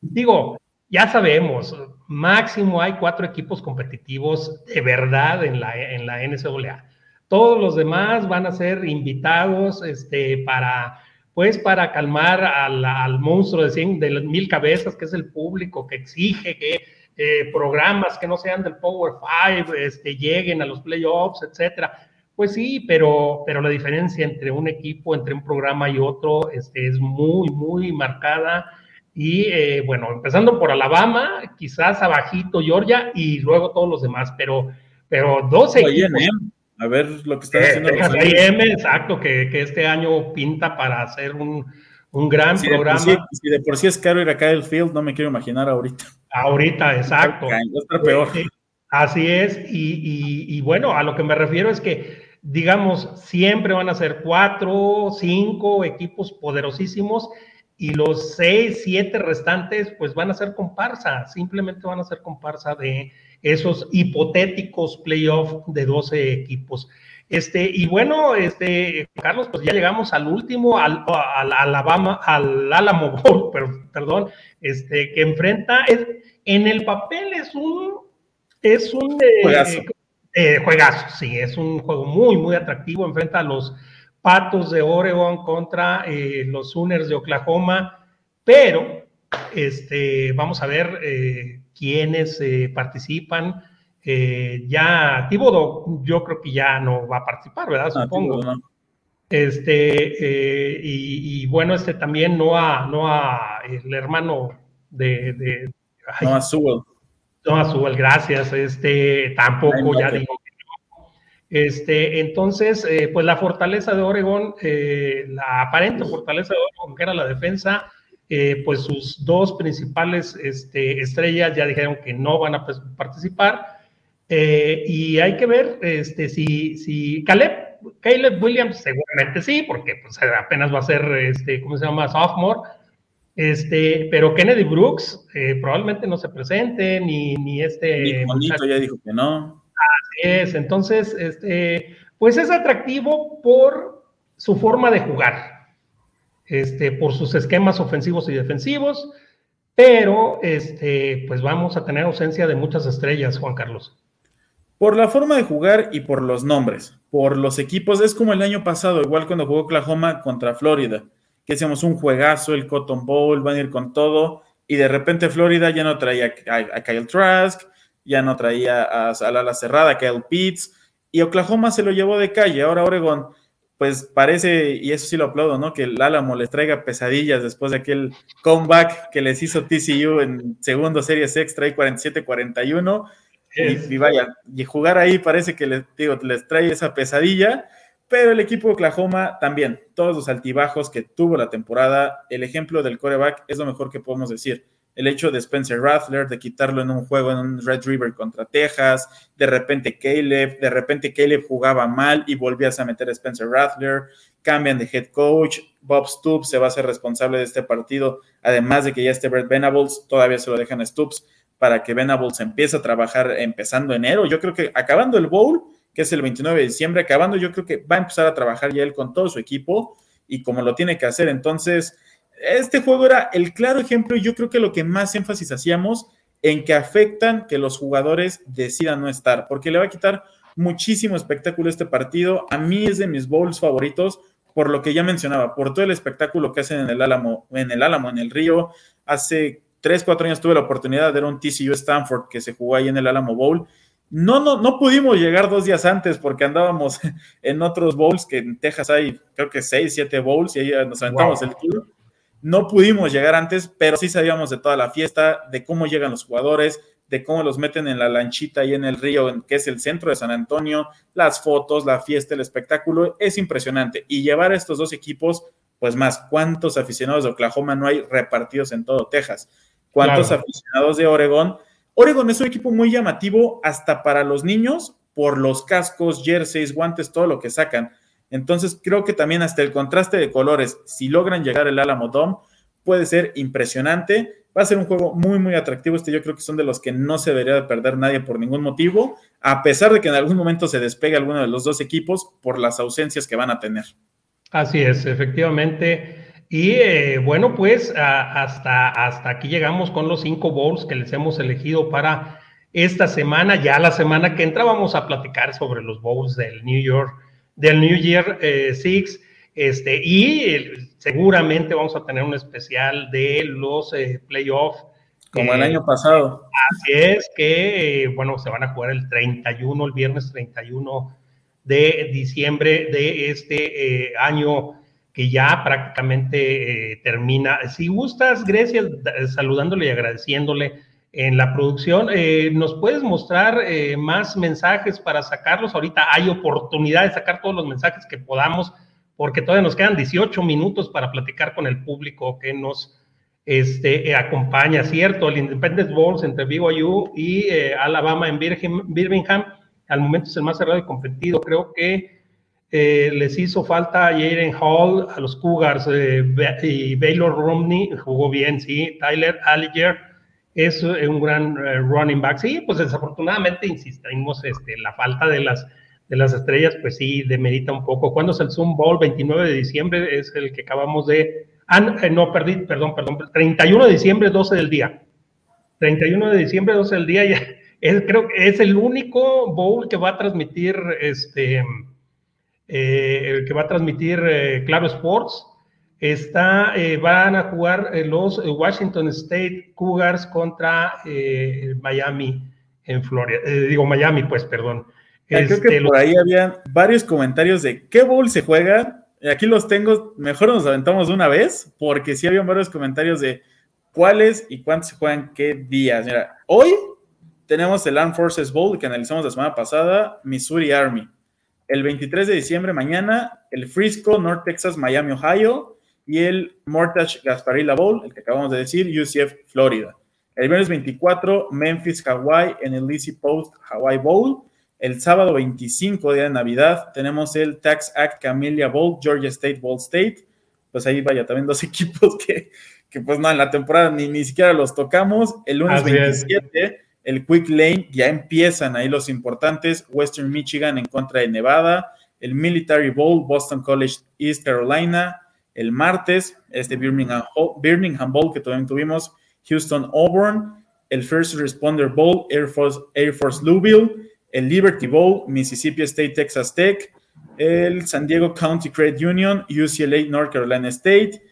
digo, ya sabemos, máximo hay cuatro equipos competitivos de verdad en la, en la NCAA. Todos los demás van a ser invitados este, para, pues, para calmar al, monstruo de, cien, de mil cabezas, que es el público, que exige que eh, programas que no sean del Power Five este, lleguen a los playoffs, etcétera. Pues sí, pero, pero la diferencia entre un equipo, entre un programa y otro, este, es muy, muy marcada y eh, bueno, empezando por Alabama, quizás abajito Georgia y luego todos los demás, pero, pero 12 equipos. A ver lo que están eh, haciendo. los exacto, que, que, este año pinta para hacer un, un gran programa. si de por sí es caro ir a Kyle Field, no me quiero imaginar ahorita. Ahorita, exacto. peor. Así es, y, y, y bueno, a lo que me refiero es que digamos, siempre van a ser cuatro, cinco equipos poderosísimos y los seis, siete restantes, pues van a ser comparsa, simplemente van a ser comparsa de esos hipotéticos playoffs de 12 equipos. Este, y bueno, este, Carlos, pues ya llegamos al último, al, al Alabama, al Alamo pero, perdón, este, que enfrenta, es, en el papel es un, es un eh, eh, juegazo, sí, es un juego muy, muy atractivo, enfrenta a los Patos de Oregon contra eh, los Sooners de Oklahoma, pero este, vamos a ver eh, quiénes eh, participan. ya Tibodo, yo creo que ya no va a participar, ¿verdad? Ah, Supongo. Este, y, bueno, este también no a, no a el hermano de, de no a Sewell. No a Sewell, gracias. Este, tampoco ya digo este, entonces, eh, pues la fortaleza de Oregón, eh, la aparente fortaleza de Oregón, que era la defensa, eh, pues sus dos principales este, estrellas ya dijeron que no van a participar. y hay que ver este, si, si Caleb, Caleb Williams, seguramente sí, porque pues, apenas va a ser, este, ¿cómo se llama? Sophomore. Este, pero Kennedy Brooks probablemente no se presente, ni, ni este. Ni ya dijo que no es, entonces, este, pues es atractivo por su forma de jugar, este, por sus esquemas ofensivos y defensivos, pero este, pues vamos a tener ausencia de muchas estrellas, Juan Carlos. Por la forma de jugar y por los nombres, por los equipos, es como el año pasado, igual cuando jugó Oklahoma contra Florida, que hacíamos un juegazo, el Cotton Bowl, van a ir con todo, y de repente Florida ya no traía a Kyle Trask, ya no traía a, la ala cerrada, el Pitts, y Oklahoma se lo llevó de calle. Ahora Oregon, pues parece, y eso sí lo aplaudo, ¿no? Que el Álamo les traiga pesadillas después de aquel comeback que les hizo TCU en segundo series extra y 47-41. Y, vaya, y jugar ahí parece que les, digo, les trae esa pesadilla, pero el equipo de Oklahoma también, todos los altibajos que tuvo la temporada, el ejemplo del coreback es lo mejor que podemos decir. El hecho de Spencer Rattler, de quitarlo en un juego en un Red River contra Texas, de repente Caleb, de repente Caleb jugaba mal y volvías a meter a Spencer Rattler, cambian de head coach, Bob Stoops se va a ser responsable de este partido, además de que ya esté Brett Venables, todavía se lo dejan a Stoops para que Venables empiece a trabajar empezando enero. Yo creo que acabando el bowl, que es el 29 de diciembre, acabando, yo creo que va a empezar a trabajar ya él con todo su equipo y como lo tiene que hacer. Entonces, este juego era el claro ejemplo y yo creo que lo que más énfasis hacíamos en que afectan que los jugadores decidan no estar, porque le va a quitar muchísimo espectáculo este partido. A mí es de mis bowls favoritos por lo que ya mencionaba, por todo el espectáculo que hacen en el Álamo, en el Álamo, en el Río. Hace 3, 4 años tuve la oportunidad de ver un TCU Stanford que se jugó ahí en el Álamo Bowl no, no, no pudimos llegar dos días antes porque andábamos en otros bowls, que en Texas hay creo que seis, siete bowls y ahí nos aventamos el tour. No pudimos llegar antes, pero sí sabíamos de toda la fiesta, de cómo llegan los jugadores, de cómo los meten en la lanchita ahí en el río, que es el centro de San Antonio, las fotos, la fiesta, el espectáculo, es impresionante. Y llevar a estos dos equipos, pues más, ¿cuántos aficionados de Oklahoma no hay repartidos en todo Texas? ¿Cuántos aficionados de Oregón? Oregon es un equipo muy llamativo hasta para los niños por los cascos, jerseys, guantes, todo lo que sacan. Entonces creo que también hasta el contraste de colores, si logran llegar el Alamo Dome, puede ser impresionante. Va a ser un juego muy, muy atractivo. Este yo creo que son de los que no se debería de perder nadie por ningún motivo, a pesar de que en algún momento se despegue alguno de los dos equipos por las ausencias que van a tener. Así es, efectivamente. Y eh, bueno, pues hasta, hasta aquí llegamos con los cinco bowls que les hemos elegido para esta semana. Ya la semana que entra vamos a platicar sobre los bowls del New York, del New Year eh, Six. Este, y seguramente vamos a tener un especial de los eh, playoffs. Como el año pasado. Así es, que bueno, se van a jugar el 31, el viernes 31 de diciembre de este año que ya prácticamente eh, termina. Si gustas, Grecia, saludándole y agradeciéndole en la producción, eh, ¿nos puedes mostrar eh, más mensajes para sacarlos? Ahorita hay oportunidad de sacar todos los mensajes que podamos, porque todavía nos quedan 18 minutos para platicar con el público que nos este, acompaña, ¿cierto? El Independence Bowls entre BYU y Alabama en Birmingham, al momento es el más cerrado y competido. Creo que eh, les hizo falta a Jaden Hall, a los Cougars, eh, y Baylor Romney jugó bien, sí. Tyler Alliger es eh, un gran running back. Sí, pues desafortunadamente insistimos, este, la falta de las, de las estrellas, pues sí, demerita un poco. ¿Cuándo es el Zoom Bowl? 29 de diciembre es el que acabamos de. Ah, no, perdí, perdón, perdón. 31 de diciembre, 12 del día. 31 de diciembre, 12 del día, ya. Es, creo que es el único bowl que va a transmitir este eh, que va a transmitir eh, Claro Sports. Está, eh, van a jugar los Washington State Cougars contra Miami en Florida. digo Miami, pues, perdón. creo que este, por ahí había varios comentarios de qué bowl se juega. Aquí los tengo, mejor nos aventamos de una vez, porque sí había varios comentarios de cuáles y cuántos se juegan qué días. Mira, hoy tenemos el Armed Forces Bowl que analizamos la semana pasada, Missouri Army el 23 de diciembre, mañana, el Frisco, North Texas, Miami, Ohio, y el Mortgage Gasparilla Bowl, el que acabamos de decir, UCF, Florida. El viernes 24, Memphis, Hawaii, en el Easy Post Hawaii Bowl. El sábado 25, día de Navidad, tenemos el Tax Act Camellia Bowl, Georgia State Bowl State. Pues ahí vaya, también dos equipos que, que pues no, en la temporada ni, ni siquiera los tocamos. El lunes 27, el Quick Lane, ya empiezan ahí los importantes, Western Michigan en contra de Nevada, el Military Bowl, Boston College, East Carolina, el martes, este Birmingham, Birmingham Bowl que también tuvimos, Houston Auburn, el First Responder Bowl, Air Force, Air Force Louisville, el Liberty Bowl, Mississippi State, Texas Tech, el San Diego County Credit Union, UCLA, North Carolina State,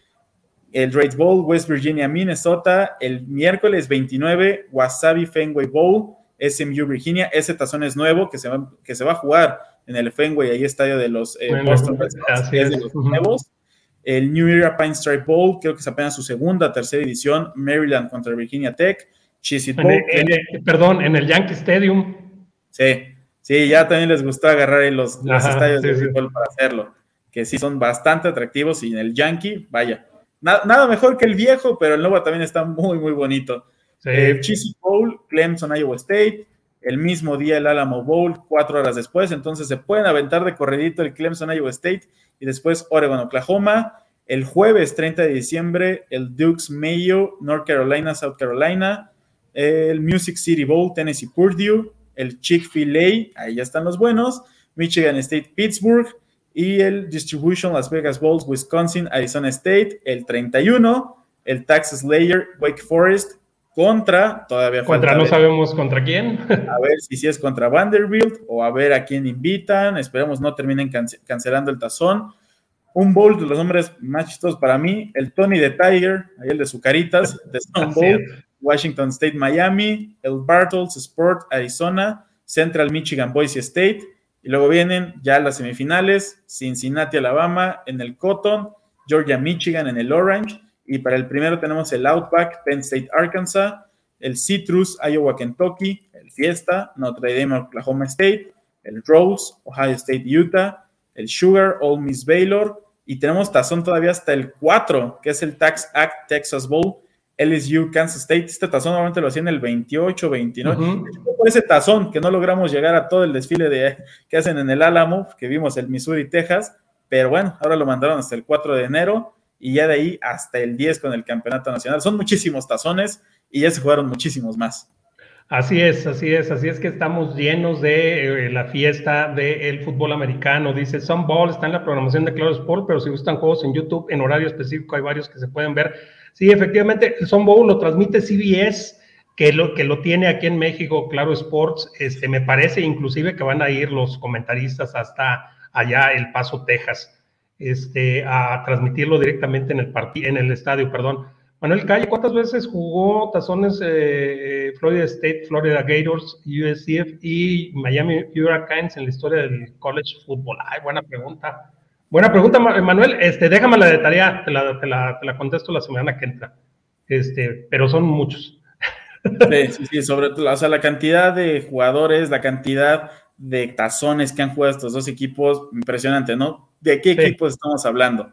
el Drake Bowl, West Virginia, Minnesota, el miércoles 29, Wasabi Fenway Bowl, SMU Virginia, ese tazón es nuevo que se va, que se va a jugar en el Fenway, ahí estadio de los eh, Boston de los nuevos. El New Era Pine Stripe Bowl, creo que es apenas su segunda, tercera edición, Maryland contra Virginia Tech, Bowl. perdón, en el Yankee Stadium. Sí, Sí, ya también les gustó agarrar los, estadios de fútbol para hacerlo, que sí son bastante atractivos y en el Yankee, vaya, nada mejor que el viejo, pero el nuevo también está muy, muy bonito. Eh, Cheesy Bowl, Clemson, Iowa State, el mismo día el Alamo Bowl, cuatro horas después, entonces se pueden aventar de corredito el Clemson, Iowa State y después Oregon, Oklahoma. El jueves 30 de diciembre, el Dukes Mayo, North Carolina, South Carolina, el Music City Bowl, Tennessee Purdue, el Chick-fil-A, ahí ya están los buenos, Michigan State Pittsburgh. Y el Distribution Las Vegas Bowls, Wisconsin, Arizona State, el 31, el Texas Layer, Wake Forest, contra, todavía Contra no sabemos contra quién. A ver si, si es contra Vanderbilt o a ver a quién invitan. Esperemos no terminen cancelando el tazón. Un bowl de los hombres más chistosos para mí, el Tony de Tiger, ahí el de Sucaritas, de Stone Bowl, Washington State, Miami, el Bartles Sport, Arizona, Central Michigan, Boise State, y luego vienen ya las semifinales, Cincinnati, Alabama, en el Cotton, Georgia, Michigan, en el Orange, y para el primero tenemos el Outback, Penn State, Arkansas, el Citrus, Iowa, Kentucky, el Fiesta, Notre Dame, Oklahoma State, el Rose, Ohio State, Utah, el Sugar, Ole Miss Baylor, y tenemos tazón todavía hasta el 4, que es el Tax Act Texas Bowl, LSU, Kansas State. Este tazón normalmente lo hacían el 28, 29. Por ese tazón que no logramos llegar a todo el desfile de, que hacen en el Álamo, que vimos el Missouri, Texas, pero bueno, ahora lo mandaron hasta el 4 de enero y ya de ahí hasta el 10 con el Campeonato Nacional. Son muchísimos tazones y ya se jugaron muchísimos más. Así es, así es, así es que estamos llenos de eh, la fiesta del fútbol americano. Dice Some Ball está en la programación de Claro Sport, pero si gustan juegos en YouTube en horario específico, hay varios que se pueden ver. Sí, efectivamente, el Bowl lo transmite CBS, que lo, que lo tiene aquí en México, Claro Sports. Este, me parece inclusive que van a ir los comentaristas hasta allá, El Paso, Texas este, a transmitirlo directamente en el, en el estadio, perdón. Manuel Calle, ¿cuántas veces jugó tazones eh, eh, Florida State, Florida Gators, USCF y Miami Hurricanes en la historia del college football? Ay, buena pregunta. Buena pregunta, Manuel. Este, déjame la de tarea, te la, te la, te la contesto la semana que entra. Este, pero son muchos. Sí, sí, sí, sobre todo, o sea, la cantidad de jugadores, la cantidad de tazones que han jugado estos dos equipos, impresionante, ¿no? ¿De qué equipos estamos hablando?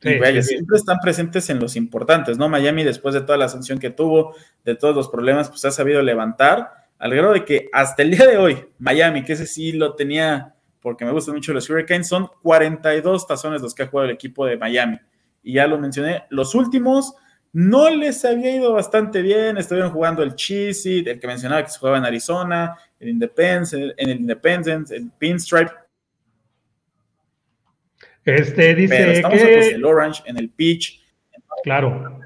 siempre están presentes en los importantes, ¿no? Miami, después de toda la sanción que tuvo, de todos los problemas, pues ha sabido levantar, al grado de que hasta el día de hoy, Miami, que ese sí lo tenía, porque me gustan mucho los Hurricanes, son 42 tazones los que ha jugado el equipo de Miami. Y ya lo mencioné, los últimos no les había ido bastante bien, estuvieron jugando el Cheesy, el que mencionaba que se jugaba en Arizona, el Independence, en el Independence, el Pinstripe, este dice que. el Orange, en el Peach. Claro.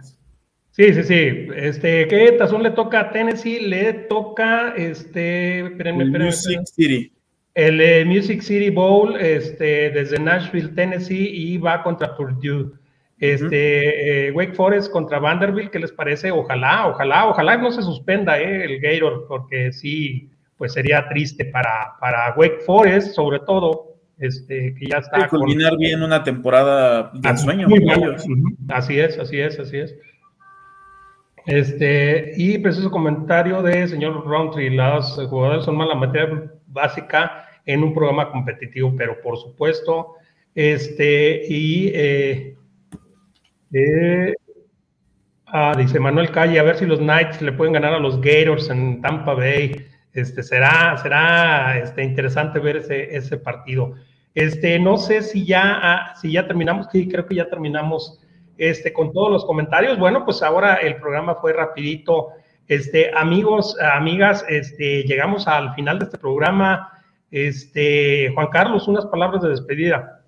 Sí, sí, sí. Este, ¿qué tazón le toca a Tennessee? Le toca este. Espérenme, el Music City. El eh, Music City Bowl, este, desde Nashville, Tennessee, y va contra Purdue. Este, eh, Wake Forest contra Vanderbilt, ¿qué les parece? Ojalá, ojalá, ojalá no se suspenda eh, el Gator, porque sí, pues sería triste para, para Wake Forest, sobre todo, este, que ya está. culminar bien una temporada de sueño. Así es, así es, así es. Este, y preciso comentario de señor Roundtree, las jugadores son mala materia básica en un programa competitivo, pero por supuesto, este, y eh, eh, ah, dice Manuel Calle, a ver si los Knights le pueden ganar a los Gators en Tampa Bay. Este, será, será este, interesante ver ese, ese partido. Este, no sé si ya, ah, si ya terminamos, creo que ya terminamos este, con todos los comentarios. Bueno, pues ahora el programa fue rapidito. Este, amigos, amigas, este, llegamos al final de este programa. Este, Juan Carlos, unas palabras de despedida.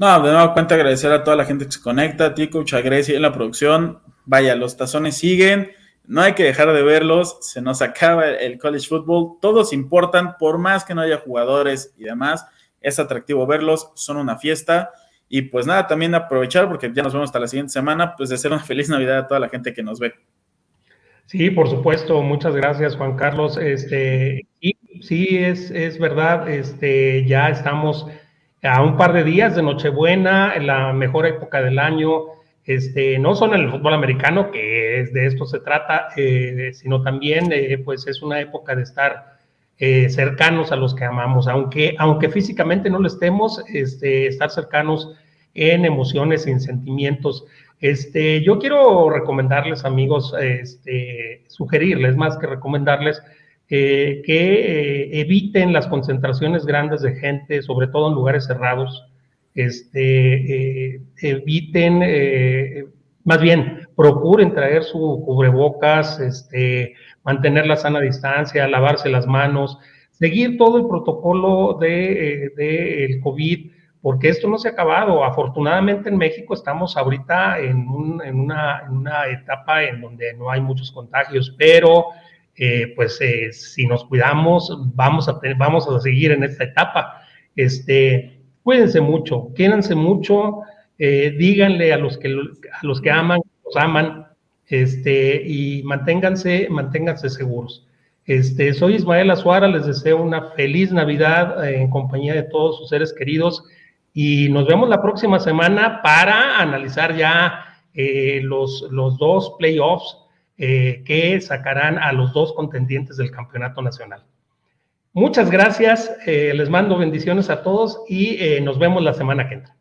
No, de nuevo cuenta agradecer a toda la gente que se conecta, a ti, Coach en la producción. Vaya, los tazones siguen, no hay que dejar de verlos, se nos acaba el college football, todos importan, por más que no haya jugadores y demás es atractivo verlos, son una fiesta. Y pues nada, también aprovechar, porque ya nos vemos hasta la siguiente semana, pues de hacer una feliz Navidad a toda la gente que nos ve. Sí, por supuesto, muchas gracias Juan Carlos. Este, sí, es, es verdad, este, ya estamos a un par de días de Nochebuena, en la mejor época del año, este, no solo en el fútbol americano, que es de esto se trata, eh, sino también, eh, pues es una época de estar eh, cercanos a los que amamos, aunque, aunque físicamente no lo estemos, este, estar cercanos en emociones, en sentimientos. Este, yo quiero recomendarles, amigos, este, sugerirles más que recomendarles eh, que eh, eviten las concentraciones grandes de gente, sobre todo en lugares cerrados. Este, eviten, más bien, procuren traer su cubrebocas, este, mantener la sana distancia, lavarse las manos, seguir todo el protocolo del de, COVID, porque esto no se ha acabado. Afortunadamente en México estamos ahorita en, una, etapa en donde no hay muchos contagios, pero eh, pues eh, si nos cuidamos, vamos a, vamos a seguir en esta etapa. Este, cuídense mucho, quédense mucho, eh, díganle a los que, a los que aman, los aman, este, y manténganse, manténganse seguros. Este, soy Ismael Azuara, les deseo una feliz Navidad en compañía de todos sus seres queridos y nos vemos la próxima semana para analizar ya los, los dos playoffs eh, que sacarán a los dos contendientes del campeonato nacional. Muchas gracias, les mando bendiciones a todos y nos vemos la semana que entra.